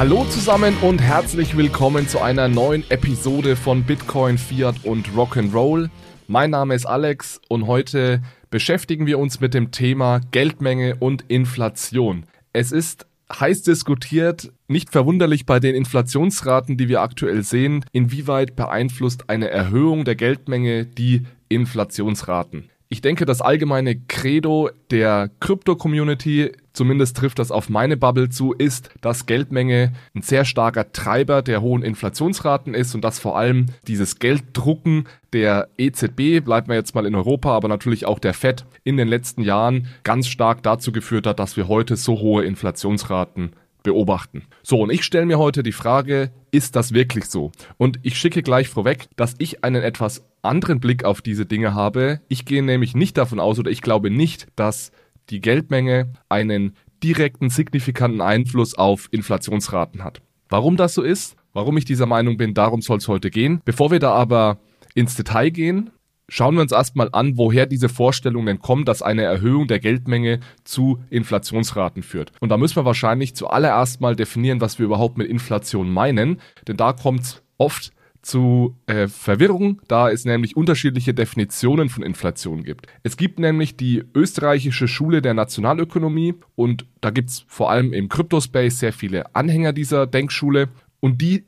Hallo zusammen und herzlich willkommen zu einer neuen Episode von Bitcoin, Fiat und Rock'n'Roll. Mein Name ist Alex und heute beschäftigen wir uns mit dem Thema Geldmenge und Inflation. Es ist heiß diskutiert, nicht verwunderlich bei den Inflationsraten, die wir aktuell sehen, inwieweit beeinflusst eine Erhöhung der Geldmenge die Inflationsraten. Ich denke, das allgemeine Credo der Krypto-Community, zumindest trifft das auf meine Bubble zu, ist, dass Geldmenge ein sehr starker Treiber der hohen Inflationsraten ist und dass vor allem dieses Gelddrucken der EZB, bleibt man jetzt mal in Europa, aber natürlich auch der FED in den letzten Jahren ganz stark dazu geführt hat, dass wir heute so hohe Inflationsraten beobachten. So, und ich stelle mir heute die Frage, ist das wirklich so? Und ich schicke gleich vorweg, dass ich einen etwas anderen Blick auf diese Dinge habe. Ich gehe nämlich nicht davon aus oder ich glaube nicht, dass die Geldmenge einen direkten, signifikanten Einfluss auf Inflationsraten hat. Warum das so ist, warum ich dieser Meinung bin, darum soll es heute gehen. Bevor wir da aber ins Detail gehen, Schauen wir uns erstmal an, woher diese Vorstellungen kommen, dass eine Erhöhung der Geldmenge zu Inflationsraten führt. Und da müssen wir wahrscheinlich zuallererst mal definieren, was wir überhaupt mit Inflation meinen, denn da kommt es oft zu äh, Verwirrung, da es nämlich unterschiedliche Definitionen von Inflation gibt. Es gibt nämlich die österreichische Schule der Nationalökonomie und da gibt es vor allem im Kryptospace sehr viele Anhänger dieser Denkschule und die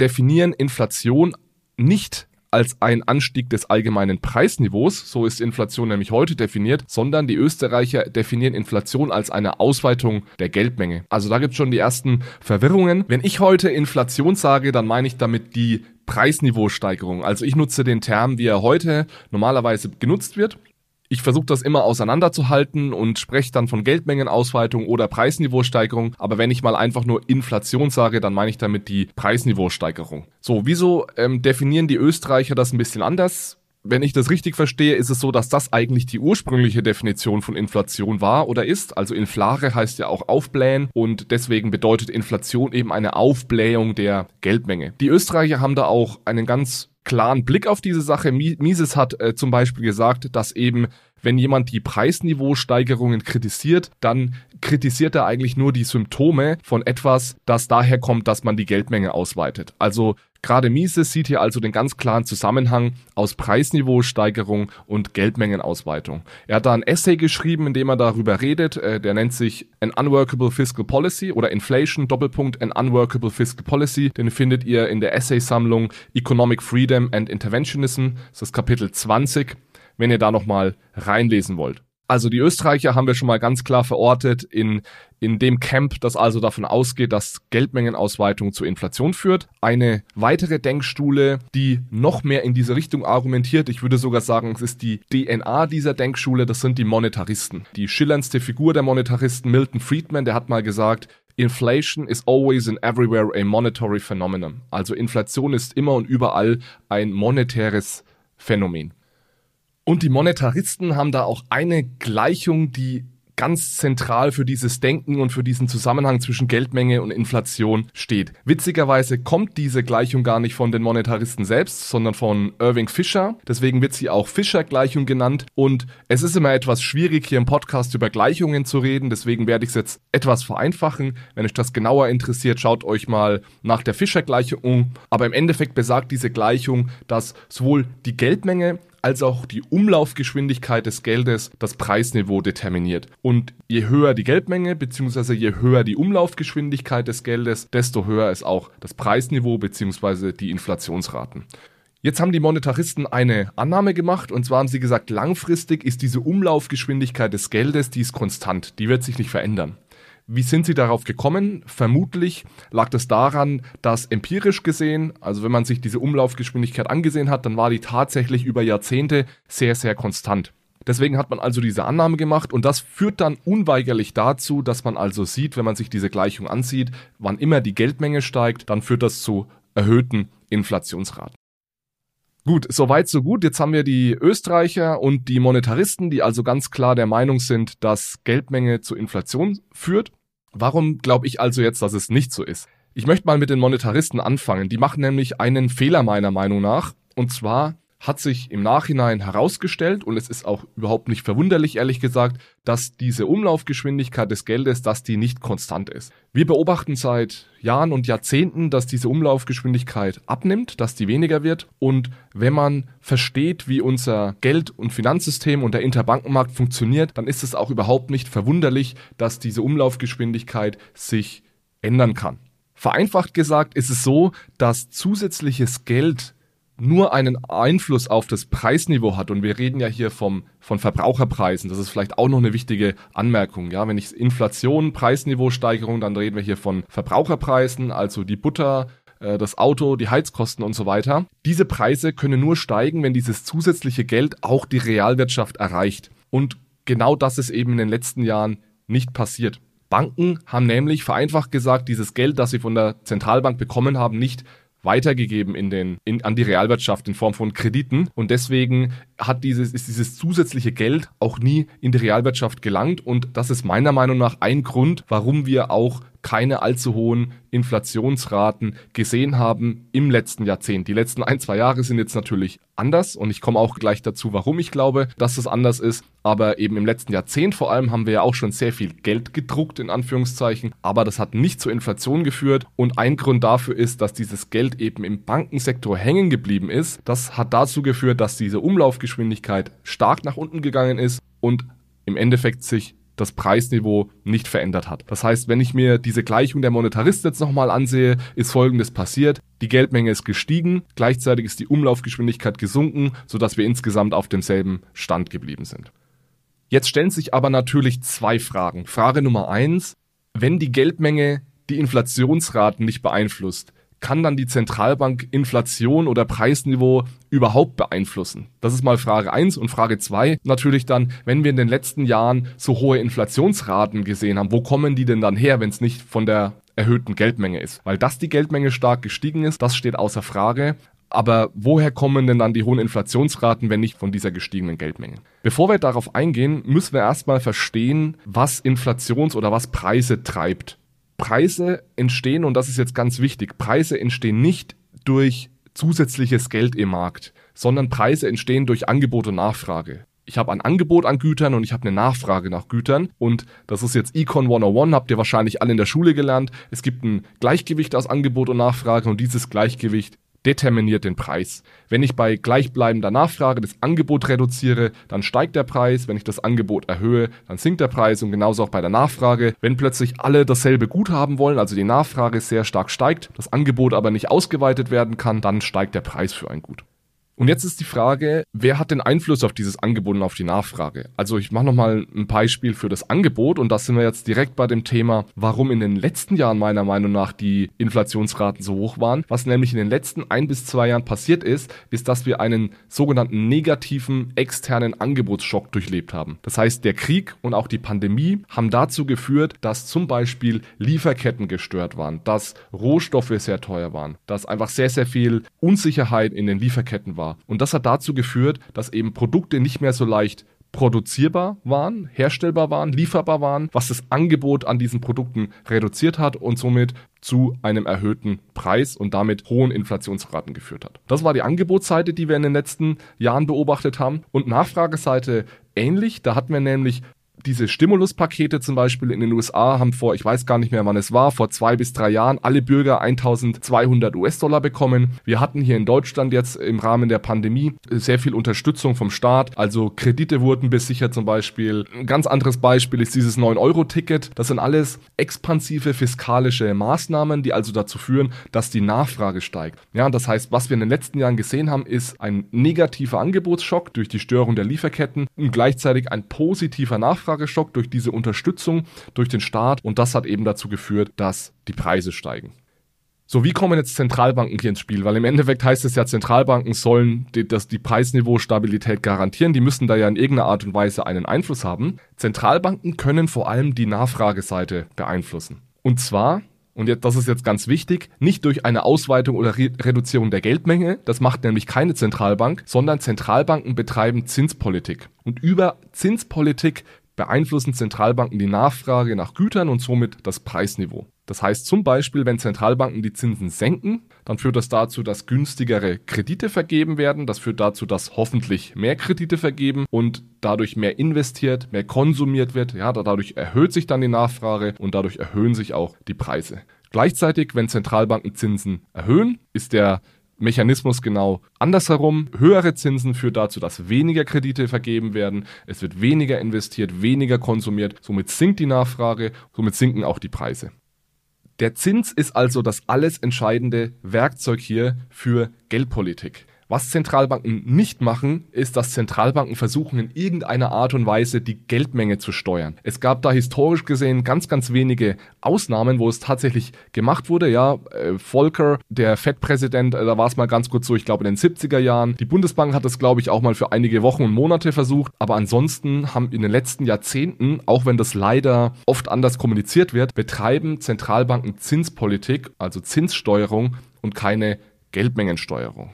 definieren Inflation nicht als ein Anstieg des allgemeinen Preisniveaus, so ist Inflation nämlich heute definiert, sondern die Österreicher definieren Inflation als eine Ausweitung der Geldmenge. Also da gibt es schon die ersten Verwirrungen. Wenn ich heute Inflation sage, dann meine ich damit die Preisniveausteigerung. Also ich nutze den Term, wie er heute normalerweise genutzt wird. Ich versuche das immer auseinanderzuhalten und spreche dann von Geldmengenausweitung oder Preisniveausteigerung. Aber wenn ich mal einfach nur Inflation sage, dann meine ich damit die Preisniveausteigerung. So, wieso ähm, definieren die Österreicher das ein bisschen anders? wenn ich das richtig verstehe, ist es so, dass das eigentlich die ursprüngliche Definition von Inflation war oder ist. Also inflare heißt ja auch aufblähen und deswegen bedeutet Inflation eben eine Aufblähung der Geldmenge. Die Österreicher haben da auch einen ganz klaren Blick auf diese Sache. Mises hat äh, zum Beispiel gesagt, dass eben wenn jemand die Preisniveausteigerungen kritisiert, dann kritisiert er eigentlich nur die Symptome von etwas, das daher kommt, dass man die Geldmenge ausweitet. Also Gerade Mises sieht hier also den ganz klaren Zusammenhang aus Preisniveausteigerung und Geldmengenausweitung. Er hat da ein Essay geschrieben, in dem er darüber redet. Äh, der nennt sich An Unworkable Fiscal Policy oder Inflation Doppelpunkt An Unworkable Fiscal Policy. Den findet ihr in der Essaysammlung Economic Freedom and Interventionism. Das ist Kapitel 20, wenn ihr da nochmal reinlesen wollt. Also die Österreicher haben wir schon mal ganz klar verortet in, in dem Camp, das also davon ausgeht, dass Geldmengenausweitung zur Inflation führt. Eine weitere Denkschule, die noch mehr in diese Richtung argumentiert, ich würde sogar sagen, es ist die DNA dieser Denkschule, das sind die Monetaristen. Die schillerndste Figur der Monetaristen, Milton Friedman, der hat mal gesagt, Inflation is always and everywhere a monetary phenomenon. Also Inflation ist immer und überall ein monetäres Phänomen. Und die Monetaristen haben da auch eine Gleichung, die ganz zentral für dieses Denken und für diesen Zusammenhang zwischen Geldmenge und Inflation steht. Witzigerweise kommt diese Gleichung gar nicht von den Monetaristen selbst, sondern von Irving Fisher. Deswegen wird sie auch Fischer-Gleichung genannt. Und es ist immer etwas schwierig, hier im Podcast über Gleichungen zu reden. Deswegen werde ich es jetzt etwas vereinfachen. Wenn euch das genauer interessiert, schaut euch mal nach der Fischer-Gleichung um. Aber im Endeffekt besagt diese Gleichung, dass sowohl die Geldmenge als auch die Umlaufgeschwindigkeit des Geldes das Preisniveau determiniert. Und je höher die Geldmenge bzw. je höher die Umlaufgeschwindigkeit des Geldes, desto höher ist auch das Preisniveau bzw. die Inflationsraten. Jetzt haben die Monetaristen eine Annahme gemacht und zwar haben sie gesagt, langfristig ist diese Umlaufgeschwindigkeit des Geldes, die ist konstant, die wird sich nicht verändern. Wie sind Sie darauf gekommen? Vermutlich lag das daran, dass empirisch gesehen, also wenn man sich diese Umlaufgeschwindigkeit angesehen hat, dann war die tatsächlich über Jahrzehnte sehr, sehr konstant. Deswegen hat man also diese Annahme gemacht und das führt dann unweigerlich dazu, dass man also sieht, wenn man sich diese Gleichung ansieht, wann immer die Geldmenge steigt, dann führt das zu erhöhten Inflationsraten. Gut, soweit so gut. Jetzt haben wir die Österreicher und die Monetaristen, die also ganz klar der Meinung sind, dass Geldmenge zu Inflation führt. Warum glaube ich also jetzt, dass es nicht so ist? Ich möchte mal mit den Monetaristen anfangen. Die machen nämlich einen Fehler meiner Meinung nach. Und zwar hat sich im Nachhinein herausgestellt und es ist auch überhaupt nicht verwunderlich, ehrlich gesagt, dass diese Umlaufgeschwindigkeit des Geldes, dass die nicht konstant ist. Wir beobachten seit Jahren und Jahrzehnten, dass diese Umlaufgeschwindigkeit abnimmt, dass die weniger wird und wenn man versteht, wie unser Geld- und Finanzsystem und der Interbankenmarkt funktioniert, dann ist es auch überhaupt nicht verwunderlich, dass diese Umlaufgeschwindigkeit sich ändern kann. Vereinfacht gesagt ist es so, dass zusätzliches Geld nur einen Einfluss auf das Preisniveau hat, und wir reden ja hier vom, von Verbraucherpreisen, das ist vielleicht auch noch eine wichtige Anmerkung, ja, wenn ich Inflation, Preisniveausteigerung, dann reden wir hier von Verbraucherpreisen, also die Butter, äh, das Auto, die Heizkosten und so weiter. Diese Preise können nur steigen, wenn dieses zusätzliche Geld auch die Realwirtschaft erreicht. Und genau das ist eben in den letzten Jahren nicht passiert. Banken haben nämlich vereinfacht gesagt dieses Geld, das sie von der Zentralbank bekommen haben, nicht weitergegeben in den, in, an die Realwirtschaft in Form von Krediten. Und deswegen hat dieses, ist dieses zusätzliche Geld auch nie in die Realwirtschaft gelangt. Und das ist meiner Meinung nach ein Grund, warum wir auch keine allzu hohen Inflationsraten gesehen haben im letzten Jahrzehnt. Die letzten ein, zwei Jahre sind jetzt natürlich anders und ich komme auch gleich dazu, warum ich glaube, dass es anders ist. Aber eben im letzten Jahrzehnt vor allem haben wir ja auch schon sehr viel Geld gedruckt, in Anführungszeichen. Aber das hat nicht zur Inflation geführt. Und ein Grund dafür ist, dass dieses Geld eben im Bankensektor hängen geblieben ist. Das hat dazu geführt, dass diese Umlaufgeschwindigkeit stark nach unten gegangen ist und im Endeffekt sich das Preisniveau nicht verändert hat. Das heißt, wenn ich mir diese Gleichung der Monetaristen jetzt nochmal ansehe, ist folgendes passiert. Die Geldmenge ist gestiegen, gleichzeitig ist die Umlaufgeschwindigkeit gesunken, sodass wir insgesamt auf demselben Stand geblieben sind. Jetzt stellen sich aber natürlich zwei Fragen. Frage Nummer eins, wenn die Geldmenge die Inflationsraten nicht beeinflusst, kann dann die Zentralbank Inflation oder Preisniveau überhaupt beeinflussen? Das ist mal Frage eins und Frage zwei natürlich dann, wenn wir in den letzten Jahren so hohe Inflationsraten gesehen haben, wo kommen die denn dann her, wenn es nicht von der erhöhten Geldmenge ist? Weil dass die Geldmenge stark gestiegen ist, das steht außer Frage. Aber woher kommen denn dann die hohen Inflationsraten, wenn nicht von dieser gestiegenen Geldmenge? Bevor wir darauf eingehen, müssen wir erstmal verstehen, was Inflations- oder was Preise treibt. Preise entstehen, und das ist jetzt ganz wichtig, Preise entstehen nicht durch zusätzliches Geld im Markt, sondern Preise entstehen durch Angebot und Nachfrage. Ich habe ein Angebot an Gütern und ich habe eine Nachfrage nach Gütern und das ist jetzt Econ 101, habt ihr wahrscheinlich alle in der Schule gelernt. Es gibt ein Gleichgewicht aus Angebot und Nachfrage und dieses Gleichgewicht determiniert den Preis. Wenn ich bei gleichbleibender Nachfrage das Angebot reduziere, dann steigt der Preis. Wenn ich das Angebot erhöhe, dann sinkt der Preis und genauso auch bei der Nachfrage. Wenn plötzlich alle dasselbe Gut haben wollen, also die Nachfrage sehr stark steigt, das Angebot aber nicht ausgeweitet werden kann, dann steigt der Preis für ein Gut. Und jetzt ist die Frage, wer hat den Einfluss auf dieses Angebot und auf die Nachfrage? Also ich mache nochmal ein Beispiel für das Angebot und da sind wir jetzt direkt bei dem Thema, warum in den letzten Jahren meiner Meinung nach die Inflationsraten so hoch waren. Was nämlich in den letzten ein bis zwei Jahren passiert ist, ist, dass wir einen sogenannten negativen externen Angebotsschock durchlebt haben. Das heißt, der Krieg und auch die Pandemie haben dazu geführt, dass zum Beispiel Lieferketten gestört waren, dass Rohstoffe sehr teuer waren, dass einfach sehr, sehr viel Unsicherheit in den Lieferketten war war. Und das hat dazu geführt, dass eben Produkte nicht mehr so leicht produzierbar waren, herstellbar waren, lieferbar waren, was das Angebot an diesen Produkten reduziert hat und somit zu einem erhöhten Preis und damit hohen Inflationsraten geführt hat. Das war die Angebotsseite, die wir in den letzten Jahren beobachtet haben. Und Nachfrageseite ähnlich. Da hatten wir nämlich diese Stimuluspakete zum Beispiel in den USA haben vor, ich weiß gar nicht mehr wann es war, vor zwei bis drei Jahren alle Bürger 1200 US-Dollar bekommen. Wir hatten hier in Deutschland jetzt im Rahmen der Pandemie sehr viel Unterstützung vom Staat. Also Kredite wurden besichert zum Beispiel. Ein ganz anderes Beispiel ist dieses 9-Euro-Ticket. Das sind alles expansive fiskalische Maßnahmen, die also dazu führen, dass die Nachfrage steigt. Ja, das heißt, was wir in den letzten Jahren gesehen haben, ist ein negativer Angebotsschock durch die Störung der Lieferketten und gleichzeitig ein positiver Nachfrage Nachfrageschock durch diese Unterstützung durch den Staat und das hat eben dazu geführt, dass die Preise steigen. So, wie kommen jetzt Zentralbanken hier ins Spiel? Weil im Endeffekt heißt es ja, Zentralbanken sollen die, das, die Preisniveau-Stabilität garantieren. Die müssen da ja in irgendeiner Art und Weise einen Einfluss haben. Zentralbanken können vor allem die Nachfrageseite beeinflussen. Und zwar und jetzt, das ist jetzt ganz wichtig, nicht durch eine Ausweitung oder Re Reduzierung der Geldmenge, das macht nämlich keine Zentralbank, sondern Zentralbanken betreiben Zinspolitik. Und über Zinspolitik beeinflussen Zentralbanken die Nachfrage nach Gütern und somit das Preisniveau. Das heißt zum Beispiel, wenn Zentralbanken die Zinsen senken, dann führt das dazu, dass günstigere Kredite vergeben werden. Das führt dazu, dass hoffentlich mehr Kredite vergeben und dadurch mehr investiert, mehr konsumiert wird. Ja, dadurch erhöht sich dann die Nachfrage und dadurch erhöhen sich auch die Preise. Gleichzeitig, wenn Zentralbanken Zinsen erhöhen, ist der Mechanismus genau andersherum. Höhere Zinsen führt dazu, dass weniger Kredite vergeben werden, es wird weniger investiert, weniger konsumiert, somit sinkt die Nachfrage, somit sinken auch die Preise. Der Zins ist also das alles entscheidende Werkzeug hier für Geldpolitik. Was Zentralbanken nicht machen, ist, dass Zentralbanken versuchen, in irgendeiner Art und Weise die Geldmenge zu steuern. Es gab da historisch gesehen ganz, ganz wenige Ausnahmen, wo es tatsächlich gemacht wurde. Ja, äh, Volcker, der Fed-Präsident, äh, da war es mal ganz kurz so, ich glaube in den 70er Jahren. Die Bundesbank hat das, glaube ich, auch mal für einige Wochen und Monate versucht. Aber ansonsten haben in den letzten Jahrzehnten, auch wenn das leider oft anders kommuniziert wird, betreiben Zentralbanken Zinspolitik, also Zinssteuerung und keine Geldmengensteuerung.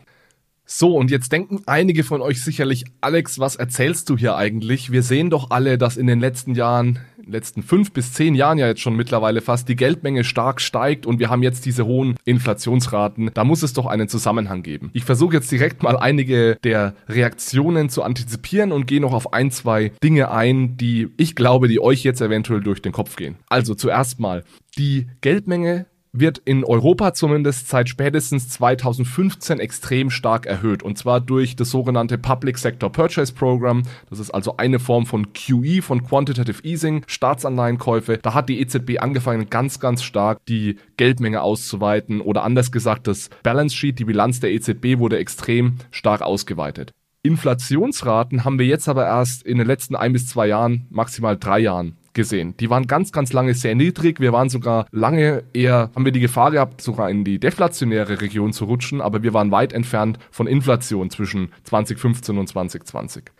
So, und jetzt denken einige von euch sicherlich, Alex, was erzählst du hier eigentlich? Wir sehen doch alle, dass in den letzten Jahren, letzten fünf bis zehn Jahren ja jetzt schon mittlerweile fast, die Geldmenge stark steigt und wir haben jetzt diese hohen Inflationsraten. Da muss es doch einen Zusammenhang geben. Ich versuche jetzt direkt mal einige der Reaktionen zu antizipieren und gehe noch auf ein, zwei Dinge ein, die ich glaube, die euch jetzt eventuell durch den Kopf gehen. Also zuerst mal, die Geldmenge wird in Europa zumindest seit spätestens 2015 extrem stark erhöht. Und zwar durch das sogenannte Public Sector Purchase Program. Das ist also eine Form von QE, von Quantitative Easing, Staatsanleihenkäufe. Da hat die EZB angefangen, ganz, ganz stark die Geldmenge auszuweiten. Oder anders gesagt, das Balance Sheet, die Bilanz der EZB wurde extrem stark ausgeweitet. Inflationsraten haben wir jetzt aber erst in den letzten ein bis zwei Jahren, maximal drei Jahren gesehen. Die waren ganz, ganz lange sehr niedrig. Wir waren sogar lange eher, haben wir die Gefahr gehabt, sogar in die deflationäre Region zu rutschen, aber wir waren weit entfernt von Inflation zwischen 2015 und 2020.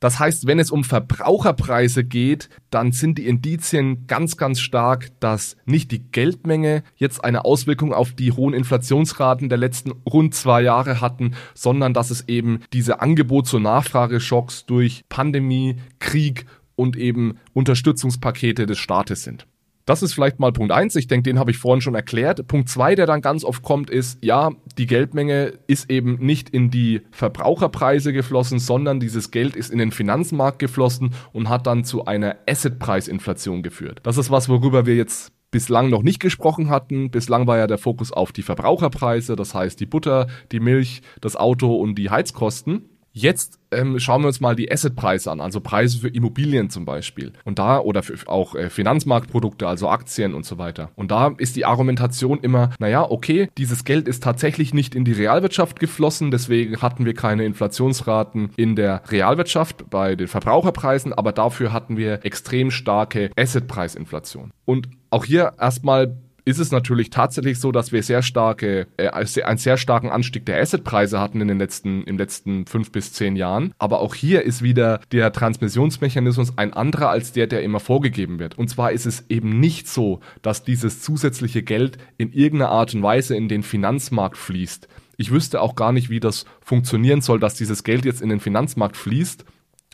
Das heißt, wenn es um Verbraucherpreise geht, dann sind die Indizien ganz, ganz stark, dass nicht die Geldmenge jetzt eine Auswirkung auf die hohen Inflationsraten der letzten rund zwei Jahre hatten, sondern dass es eben diese Angebots- und Nachfrageschocks durch Pandemie, Krieg und eben Unterstützungspakete des Staates sind. Das ist vielleicht mal Punkt eins. Ich denke, den habe ich vorhin schon erklärt. Punkt zwei, der dann ganz oft kommt, ist, ja, die Geldmenge ist eben nicht in die Verbraucherpreise geflossen, sondern dieses Geld ist in den Finanzmarkt geflossen und hat dann zu einer Assetpreisinflation geführt. Das ist was, worüber wir jetzt bislang noch nicht gesprochen hatten. Bislang war ja der Fokus auf die Verbraucherpreise, das heißt die Butter, die Milch, das Auto und die Heizkosten. Jetzt ähm, schauen wir uns mal die Assetpreise an, also Preise für Immobilien zum Beispiel. Und da, oder auch äh, Finanzmarktprodukte, also Aktien und so weiter. Und da ist die Argumentation immer, naja, okay, dieses Geld ist tatsächlich nicht in die Realwirtschaft geflossen, deswegen hatten wir keine Inflationsraten in der Realwirtschaft bei den Verbraucherpreisen, aber dafür hatten wir extrem starke Assetpreisinflation. Und auch hier erstmal ist es natürlich tatsächlich so, dass wir sehr starke, äh, einen sehr starken Anstieg der Assetpreise hatten in den letzten, im letzten fünf bis zehn Jahren. Aber auch hier ist wieder der Transmissionsmechanismus ein anderer als der, der immer vorgegeben wird. Und zwar ist es eben nicht so, dass dieses zusätzliche Geld in irgendeiner Art und Weise in den Finanzmarkt fließt. Ich wüsste auch gar nicht, wie das funktionieren soll, dass dieses Geld jetzt in den Finanzmarkt fließt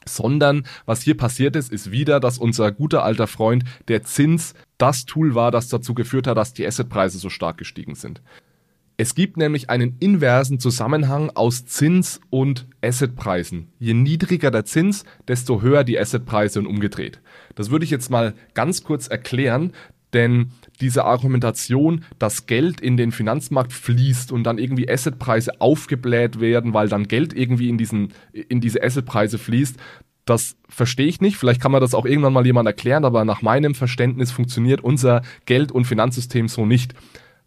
sondern was hier passiert ist, ist wieder, dass unser guter alter Freund der Zins das Tool war, das dazu geführt hat, dass die Assetpreise so stark gestiegen sind. Es gibt nämlich einen inversen Zusammenhang aus Zins und Assetpreisen. Je niedriger der Zins, desto höher die Assetpreise und umgedreht. Das würde ich jetzt mal ganz kurz erklären, denn diese Argumentation, dass Geld in den Finanzmarkt fließt und dann irgendwie Assetpreise aufgebläht werden, weil dann Geld irgendwie in, diesen, in diese Assetpreise fließt, das verstehe ich nicht. Vielleicht kann man das auch irgendwann mal jemand erklären, aber nach meinem Verständnis funktioniert unser Geld- und Finanzsystem so nicht.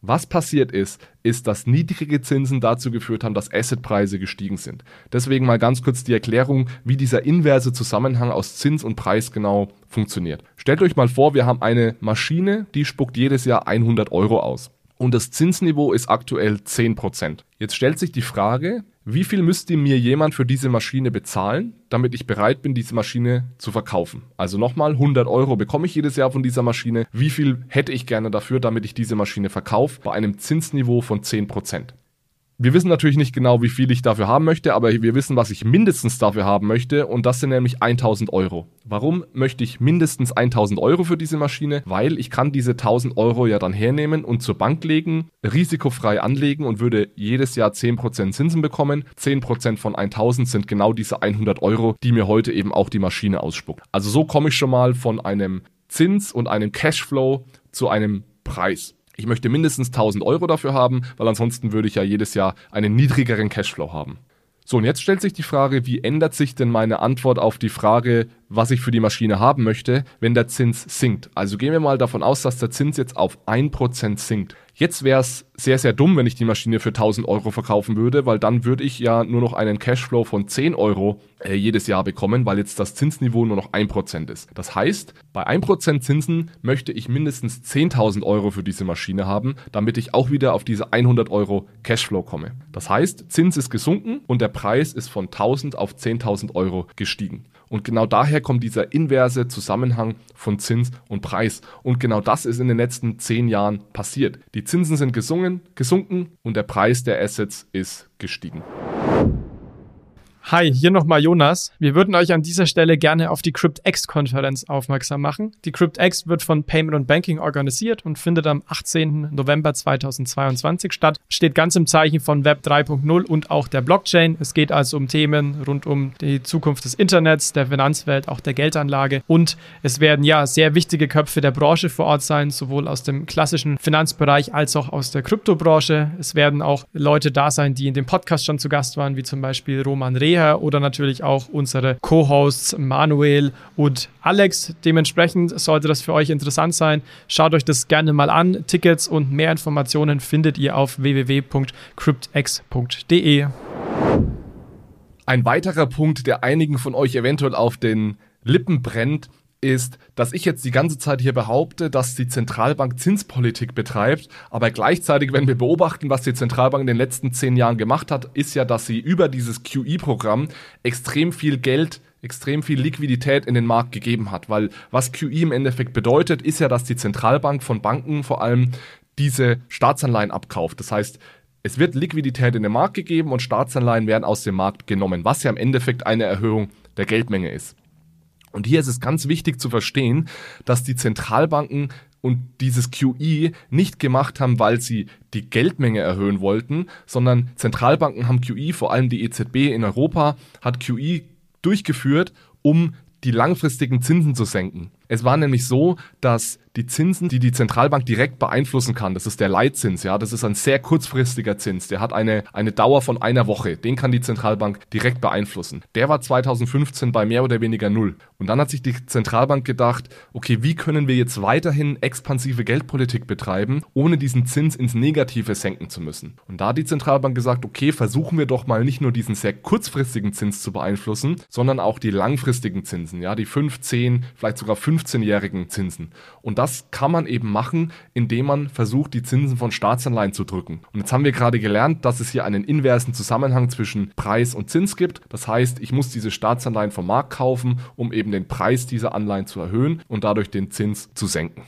Was passiert ist, ist, dass niedrige Zinsen dazu geführt haben, dass Assetpreise gestiegen sind. Deswegen mal ganz kurz die Erklärung, wie dieser inverse Zusammenhang aus Zins und Preis genau funktioniert. Stellt euch mal vor, wir haben eine Maschine, die spuckt jedes Jahr 100 Euro aus. Und das Zinsniveau ist aktuell 10%. Jetzt stellt sich die Frage, wie viel müsste mir jemand für diese Maschine bezahlen, damit ich bereit bin, diese Maschine zu verkaufen? Also nochmal, 100 Euro bekomme ich jedes Jahr von dieser Maschine. Wie viel hätte ich gerne dafür, damit ich diese Maschine verkaufe, bei einem Zinsniveau von 10%? Wir wissen natürlich nicht genau, wie viel ich dafür haben möchte, aber wir wissen, was ich mindestens dafür haben möchte und das sind nämlich 1000 Euro. Warum möchte ich mindestens 1000 Euro für diese Maschine? Weil ich kann diese 1000 Euro ja dann hernehmen und zur Bank legen, risikofrei anlegen und würde jedes Jahr 10% Zinsen bekommen. 10% von 1000 sind genau diese 100 Euro, die mir heute eben auch die Maschine ausspuckt. Also so komme ich schon mal von einem Zins und einem Cashflow zu einem Preis. Ich möchte mindestens 1000 Euro dafür haben, weil ansonsten würde ich ja jedes Jahr einen niedrigeren Cashflow haben. So, und jetzt stellt sich die Frage, wie ändert sich denn meine Antwort auf die Frage, was ich für die Maschine haben möchte, wenn der Zins sinkt? Also gehen wir mal davon aus, dass der Zins jetzt auf 1% sinkt. Jetzt wäre es sehr, sehr dumm, wenn ich die Maschine für 1000 Euro verkaufen würde, weil dann würde ich ja nur noch einen Cashflow von 10 Euro äh, jedes Jahr bekommen, weil jetzt das Zinsniveau nur noch 1% ist. Das heißt, bei 1% Zinsen möchte ich mindestens 10.000 Euro für diese Maschine haben, damit ich auch wieder auf diese 100 Euro Cashflow komme. Das heißt, Zins ist gesunken und der Preis ist von 1000 auf 10.000 Euro gestiegen. Und genau daher kommt dieser inverse Zusammenhang von Zins und Preis. Und genau das ist in den letzten zehn Jahren passiert. Die Zinsen sind gesungen, gesunken und der Preis der Assets ist gestiegen. Hi, hier nochmal Jonas. Wir würden euch an dieser Stelle gerne auf die CryptX-Konferenz aufmerksam machen. Die CryptX wird von Payment und Banking organisiert und findet am 18. November 2022 statt. Steht ganz im Zeichen von Web 3.0 und auch der Blockchain. Es geht also um Themen rund um die Zukunft des Internets, der Finanzwelt, auch der Geldanlage. Und es werden ja sehr wichtige Köpfe der Branche vor Ort sein, sowohl aus dem klassischen Finanzbereich als auch aus der Kryptobranche. Es werden auch Leute da sein, die in dem Podcast schon zu Gast waren, wie zum Beispiel Roman Reh Reha oder natürlich auch unsere Co-Hosts Manuel und Alex. Dementsprechend sollte das für euch interessant sein. Schaut euch das gerne mal an. Tickets und mehr Informationen findet ihr auf www.cryptex.de. Ein weiterer Punkt, der einigen von euch eventuell auf den Lippen brennt, ist, dass ich jetzt die ganze Zeit hier behaupte, dass die Zentralbank Zinspolitik betreibt, aber gleichzeitig, wenn wir beobachten, was die Zentralbank in den letzten zehn Jahren gemacht hat, ist ja, dass sie über dieses QE-Programm extrem viel Geld extrem viel Liquidität in den Markt gegeben hat, weil was QE im Endeffekt bedeutet, ist ja, dass die Zentralbank von Banken vor allem diese Staatsanleihen abkauft. Das heißt, es wird Liquidität in den Markt gegeben und Staatsanleihen werden aus dem Markt genommen, was ja im Endeffekt eine Erhöhung der Geldmenge ist. Und hier ist es ganz wichtig zu verstehen, dass die Zentralbanken und dieses QE nicht gemacht haben, weil sie die Geldmenge erhöhen wollten, sondern Zentralbanken haben QE, vor allem die EZB in Europa, hat QE durchgeführt, um die langfristigen Zinsen zu senken. Es war nämlich so, dass die Zinsen, die die Zentralbank direkt beeinflussen kann, das ist der Leitzins, ja, das ist ein sehr kurzfristiger Zins, der hat eine, eine Dauer von einer Woche, den kann die Zentralbank direkt beeinflussen. Der war 2015 bei mehr oder weniger null. Und dann hat sich die Zentralbank gedacht, okay, wie können wir jetzt weiterhin expansive Geldpolitik betreiben, ohne diesen Zins ins Negative senken zu müssen? Und da hat die Zentralbank gesagt, okay, versuchen wir doch mal nicht nur diesen sehr kurzfristigen Zins zu beeinflussen, sondern auch die langfristigen Zinsen, ja, die 5, 10, vielleicht sogar 15 15-jährigen Zinsen. Und das kann man eben machen, indem man versucht, die Zinsen von Staatsanleihen zu drücken. Und jetzt haben wir gerade gelernt, dass es hier einen inversen Zusammenhang zwischen Preis und Zins gibt. Das heißt, ich muss diese Staatsanleihen vom Markt kaufen, um eben den Preis dieser Anleihen zu erhöhen und dadurch den Zins zu senken.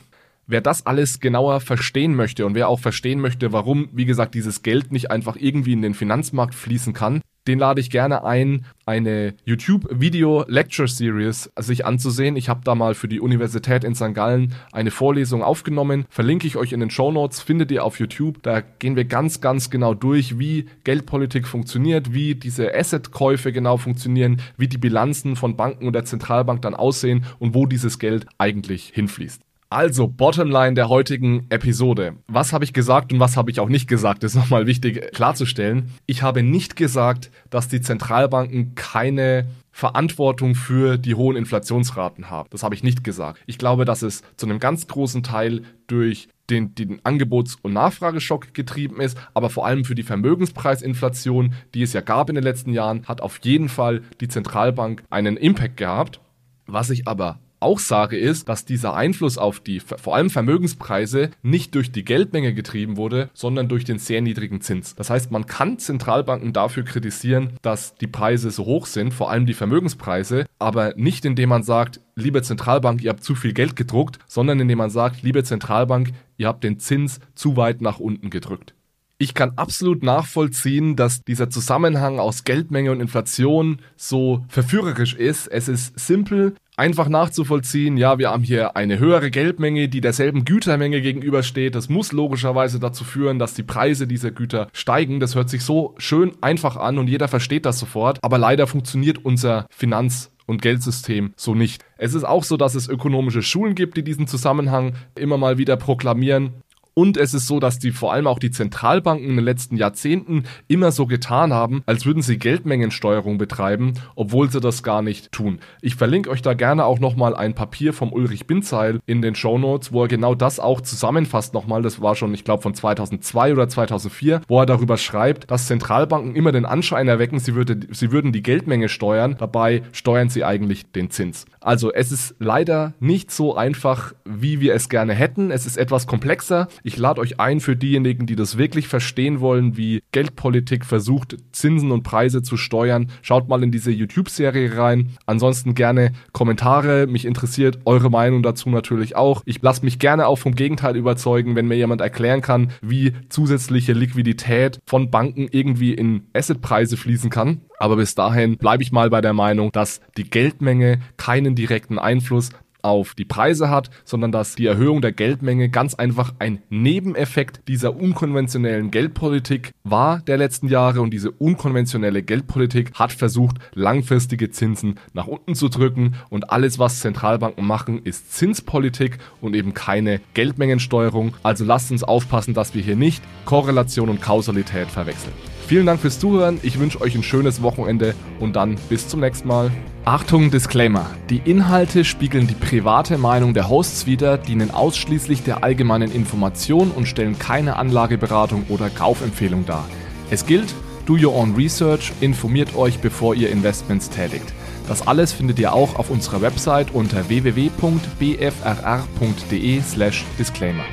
Wer das alles genauer verstehen möchte und wer auch verstehen möchte, warum, wie gesagt, dieses Geld nicht einfach irgendwie in den Finanzmarkt fließen kann, den lade ich gerne ein, eine YouTube-Video-Lecture-Series sich anzusehen. Ich habe da mal für die Universität in St. Gallen eine Vorlesung aufgenommen. Verlinke ich euch in den Show Notes, findet ihr auf YouTube. Da gehen wir ganz, ganz genau durch, wie Geldpolitik funktioniert, wie diese Asset-Käufe genau funktionieren, wie die Bilanzen von Banken und der Zentralbank dann aussehen und wo dieses Geld eigentlich hinfließt. Also, Bottomline der heutigen Episode. Was habe ich gesagt und was habe ich auch nicht gesagt, ist nochmal wichtig klarzustellen. Ich habe nicht gesagt, dass die Zentralbanken keine Verantwortung für die hohen Inflationsraten haben. Das habe ich nicht gesagt. Ich glaube, dass es zu einem ganz großen Teil durch den, den Angebots- und Nachfrageschock getrieben ist, aber vor allem für die Vermögenspreisinflation, die es ja gab in den letzten Jahren, hat auf jeden Fall die Zentralbank einen Impact gehabt. Was ich aber auch sage, ist, dass dieser Einfluss auf die vor allem Vermögenspreise nicht durch die Geldmenge getrieben wurde, sondern durch den sehr niedrigen Zins. Das heißt, man kann Zentralbanken dafür kritisieren, dass die Preise so hoch sind, vor allem die Vermögenspreise, aber nicht indem man sagt, liebe Zentralbank, ihr habt zu viel Geld gedruckt, sondern indem man sagt, liebe Zentralbank, ihr habt den Zins zu weit nach unten gedrückt. Ich kann absolut nachvollziehen, dass dieser Zusammenhang aus Geldmenge und Inflation so verführerisch ist. Es ist simpel, einfach nachzuvollziehen. Ja, wir haben hier eine höhere Geldmenge, die derselben Gütermenge gegenübersteht. Das muss logischerweise dazu führen, dass die Preise dieser Güter steigen. Das hört sich so schön einfach an und jeder versteht das sofort. Aber leider funktioniert unser Finanz und Geldsystem so nicht. Es ist auch so, dass es ökonomische Schulen gibt, die diesen Zusammenhang immer mal wieder proklamieren. Und es ist so, dass die vor allem auch die Zentralbanken in den letzten Jahrzehnten immer so getan haben, als würden sie Geldmengensteuerung betreiben, obwohl sie das gar nicht tun. Ich verlinke euch da gerne auch nochmal ein Papier vom Ulrich Binzeil in den Show Notes, wo er genau das auch zusammenfasst nochmal. Das war schon, ich glaube, von 2002 oder 2004, wo er darüber schreibt, dass Zentralbanken immer den Anschein erwecken, sie, würde, sie würden die Geldmenge steuern. Dabei steuern sie eigentlich den Zins. Also es ist leider nicht so einfach, wie wir es gerne hätten. Es ist etwas komplexer. Ich lade euch ein für diejenigen, die das wirklich verstehen wollen, wie Geldpolitik versucht, Zinsen und Preise zu steuern. Schaut mal in diese YouTube-Serie rein. Ansonsten gerne Kommentare. Mich interessiert eure Meinung dazu natürlich auch. Ich lasse mich gerne auch vom Gegenteil überzeugen, wenn mir jemand erklären kann, wie zusätzliche Liquidität von Banken irgendwie in Assetpreise fließen kann. Aber bis dahin bleibe ich mal bei der Meinung, dass die Geldmenge keinen direkten Einfluss auf die Preise hat, sondern dass die Erhöhung der Geldmenge ganz einfach ein Nebeneffekt dieser unkonventionellen Geldpolitik war der letzten Jahre und diese unkonventionelle Geldpolitik hat versucht, langfristige Zinsen nach unten zu drücken und alles, was Zentralbanken machen, ist Zinspolitik und eben keine Geldmengensteuerung. Also lasst uns aufpassen, dass wir hier nicht Korrelation und Kausalität verwechseln. Vielen Dank fürs Zuhören, ich wünsche euch ein schönes Wochenende und dann bis zum nächsten Mal. Achtung, Disclaimer. Die Inhalte spiegeln die private Meinung der Hosts wider, dienen ausschließlich der allgemeinen Information und stellen keine Anlageberatung oder Kaufempfehlung dar. Es gilt, do your own research, informiert euch, bevor ihr Investments tätigt. Das alles findet ihr auch auf unserer Website unter www.bfrr.de/disclaimer.